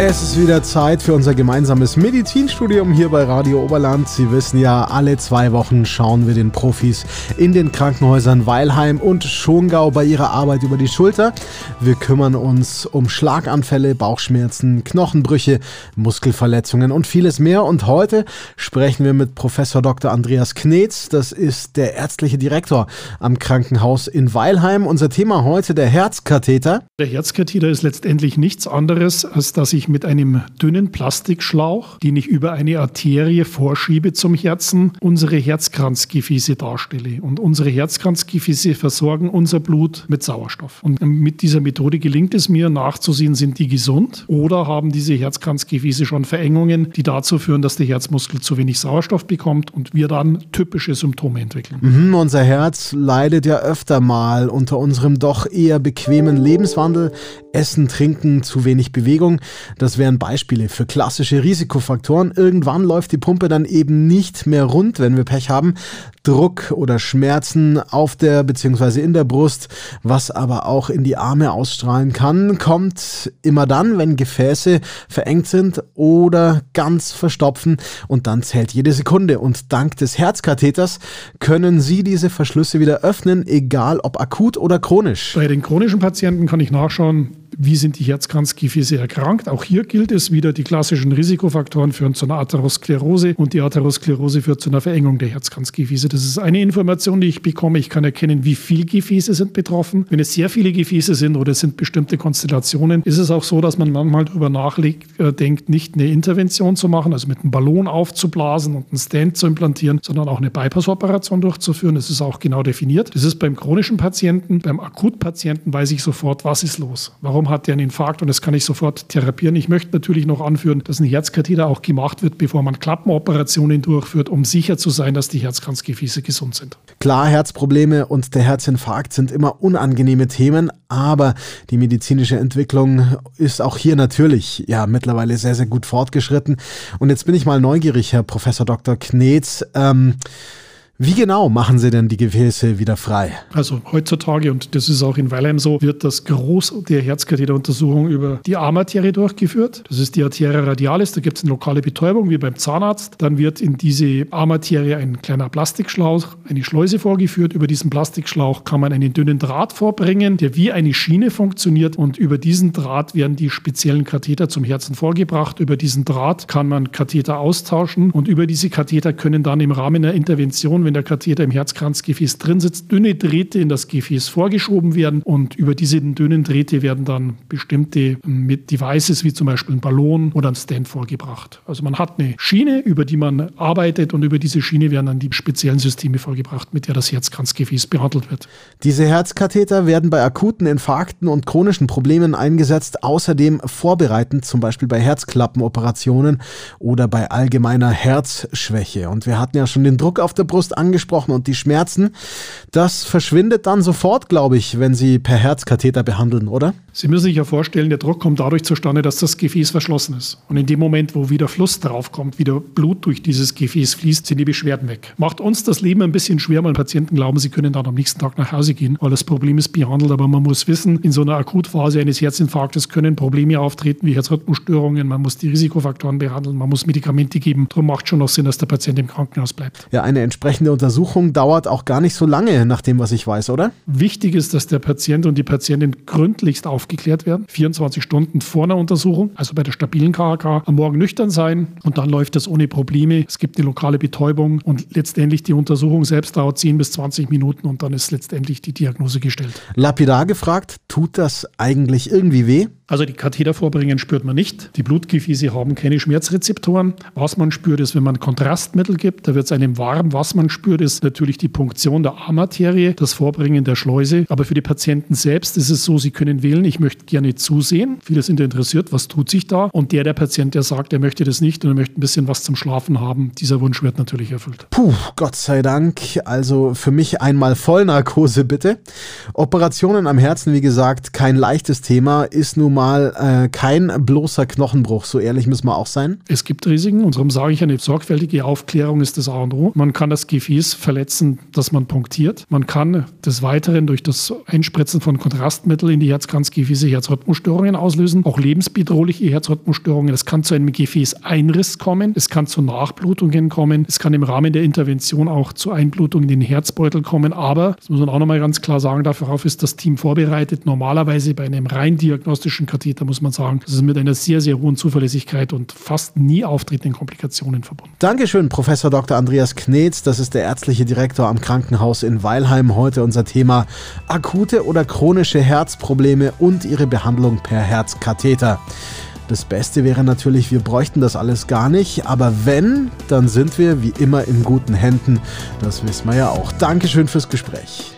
Es ist wieder Zeit für unser gemeinsames Medizinstudium hier bei Radio Oberland. Sie wissen ja, alle zwei Wochen schauen wir den Profis in den Krankenhäusern Weilheim und Schongau bei ihrer Arbeit über die Schulter. Wir kümmern uns um Schlaganfälle, Bauchschmerzen, Knochenbrüche, Muskelverletzungen und vieles mehr. Und heute sprechen wir mit Professor Dr. Andreas Knetz. Das ist der ärztliche Direktor am Krankenhaus in Weilheim. Unser Thema heute der Herzkatheter. Der Herzkatheter ist letztendlich nichts anderes, als dass ich mit einem dünnen Plastikschlauch, den ich über eine Arterie vorschiebe zum Herzen, unsere Herzkranzgefäße darstelle. Und unsere Herzkranzgefäße versorgen unser Blut mit Sauerstoff. Und mit dieser Methode gelingt es mir nachzusehen, sind die gesund oder haben diese Herzkranzgefäße schon Verengungen, die dazu führen, dass der Herzmuskel zu wenig Sauerstoff bekommt und wir dann typische Symptome entwickeln. Mhm, unser Herz leidet ja öfter mal unter unserem doch eher bequemen Lebenswandel. Essen, Trinken, zu wenig Bewegung. Das wären Beispiele für klassische Risikofaktoren. Irgendwann läuft die Pumpe dann eben nicht mehr rund, wenn wir Pech haben. Druck oder Schmerzen auf der bzw. in der Brust, was aber auch in die Arme ausstrahlen kann, kommt immer dann, wenn Gefäße verengt sind oder ganz verstopfen und dann zählt jede Sekunde und dank des Herzkatheters können Sie diese Verschlüsse wieder öffnen, egal ob akut oder chronisch. Bei den chronischen Patienten kann ich nachschauen, wie sind die Herzkranzgefäße erkrankt. Auch hier gilt es wieder, die klassischen Risikofaktoren führen zu einer Atherosklerose und die Atherosklerose führt zu einer Verengung der Herzkranzgefäße. Das ist eine Information, die ich bekomme. Ich kann erkennen, wie viele Gefäße sind betroffen. Wenn es sehr viele Gefäße sind oder es sind bestimmte Konstellationen, ist es auch so, dass man manchmal darüber nachdenkt, nicht eine Intervention zu machen, also mit einem Ballon aufzublasen und einen Stand zu implantieren, sondern auch eine Bypass-Operation durchzuführen. Das ist auch genau definiert. Das ist beim chronischen Patienten, beim Akutpatienten weiß ich sofort, was ist los. Warum hat der einen Infarkt und das kann ich sofort therapieren. Ich möchte natürlich noch anführen, dass ein Herzkatheter auch gemacht wird, bevor man Klappenoperationen durchführt, um sicher zu sein, dass die Herzkranzgefäße gesund sind. Klar, Herzprobleme und der Herzinfarkt sind immer unangenehme Themen, aber die medizinische Entwicklung ist auch hier natürlich ja mittlerweile sehr, sehr gut fortgeschritten. Und jetzt bin ich mal neugierig, Herr Professor Dr. Knetz. Ähm, wie genau machen Sie denn die Gefäße wieder frei? Also heutzutage, und das ist auch in Weilheim so, wird das Groß der Herzkatheteruntersuchung über die Armarterie durchgeführt. Das ist die Arteria radialis, da gibt es eine lokale Betäubung, wie beim Zahnarzt. Dann wird in diese Armarterie ein kleiner Plastikschlauch, eine Schleuse vorgeführt. Über diesen Plastikschlauch kann man einen dünnen Draht vorbringen, der wie eine Schiene funktioniert. Und über diesen Draht werden die speziellen Katheter zum Herzen vorgebracht. Über diesen Draht kann man Katheter austauschen und über diese Katheter können dann im Rahmen der Intervention, wenn der Katheter im Herzkranzgefäß drin sitzt, dünne Drähte in das Gefäß vorgeschoben werden und über diese dünnen Drähte werden dann bestimmte mit Devices wie zum Beispiel ein Ballon oder ein Stand vorgebracht. Also man hat eine Schiene, über die man arbeitet und über diese Schiene werden dann die speziellen Systeme vorgebracht, mit der das Herzkranzgefäß behandelt wird. Diese Herzkatheter werden bei akuten Infarkten und chronischen Problemen eingesetzt, außerdem vorbereitend zum Beispiel bei Herzklappenoperationen oder bei allgemeiner Herzschwäche. Und wir hatten ja schon den Druck auf der Brust angesprochen und die Schmerzen, das verschwindet dann sofort, glaube ich, wenn Sie per Herzkatheter behandeln, oder? Sie müssen sich ja vorstellen, der Druck kommt dadurch zustande, dass das Gefäß verschlossen ist. Und in dem Moment, wo wieder Fluss draufkommt, wieder Blut durch dieses Gefäß fließt, sind die Beschwerden weg. Macht uns das Leben ein bisschen schwer, weil Patienten glauben, sie können dann am nächsten Tag nach Hause gehen, weil das Problem ist behandelt. Aber man muss wissen, in so einer Akutphase eines Herzinfarktes können Probleme auftreten wie Herzrhythmusstörungen. Man muss die Risikofaktoren behandeln, man muss Medikamente geben. Darum macht schon noch Sinn, dass der Patient im Krankenhaus bleibt. Ja, eine entsprechende eine Untersuchung dauert auch gar nicht so lange, nach dem, was ich weiß, oder? Wichtig ist, dass der Patient und die Patientin gründlichst aufgeklärt werden. 24 Stunden vor einer Untersuchung, also bei der stabilen KHK, am Morgen nüchtern sein und dann läuft das ohne Probleme. Es gibt eine lokale Betäubung und letztendlich die Untersuchung selbst dauert 10 bis 20 Minuten und dann ist letztendlich die Diagnose gestellt. Lapidar gefragt, tut das eigentlich irgendwie weh? Also die Katheter vorbringen spürt man nicht. Die Blutgefäße haben keine Schmerzrezeptoren. Was man spürt, ist, wenn man Kontrastmittel gibt, da wird es einem warm. Was man spürt, ist natürlich die Punktion der Armaterie, das Vorbringen der Schleuse. Aber für die Patienten selbst ist es so, sie können wählen, ich möchte gerne zusehen. Viele sind interessiert, was tut sich da? Und der, der Patient, der sagt, er möchte das nicht und er möchte ein bisschen was zum Schlafen haben, dieser Wunsch wird natürlich erfüllt. Puh, Gott sei Dank. Also für mich einmal Vollnarkose bitte. Operationen am Herzen, wie gesagt, kein leichtes Thema, ist nun mal äh, kein bloßer Knochenbruch, so ehrlich müssen wir auch sein. Es gibt Risiken und darum sage ich, eine sorgfältige Aufklärung ist das A und O. Man kann das Gefäß verletzen, dass man punktiert. Man kann des Weiteren durch das Einspritzen von Kontrastmittel in die Herzkranzgefäße Herzrhythmusstörungen auslösen, auch lebensbedrohliche Herzrhythmusstörungen. Es kann zu einem Gefäßeinriss kommen, es kann zu Nachblutungen kommen, es kann im Rahmen der Intervention auch zu Einblutungen in den Herzbeutel kommen. Aber, das muss man auch nochmal ganz klar sagen, darauf ist das Team vorbereitet. Normalerweise bei einem rein diagnostischen Katheter muss man sagen, das ist mit einer sehr, sehr hohen Zuverlässigkeit und fast nie auftretenden Komplikationen verbunden. Dankeschön, Professor Dr. Andreas Knetz. Das ist der ärztliche Direktor am Krankenhaus in Weilheim. Heute unser Thema akute oder chronische Herzprobleme und ihre Behandlung per Herzkatheter. Das Beste wäre natürlich, wir bräuchten das alles gar nicht, aber wenn, dann sind wir wie immer in guten Händen. Das wissen wir ja auch. Dankeschön fürs Gespräch.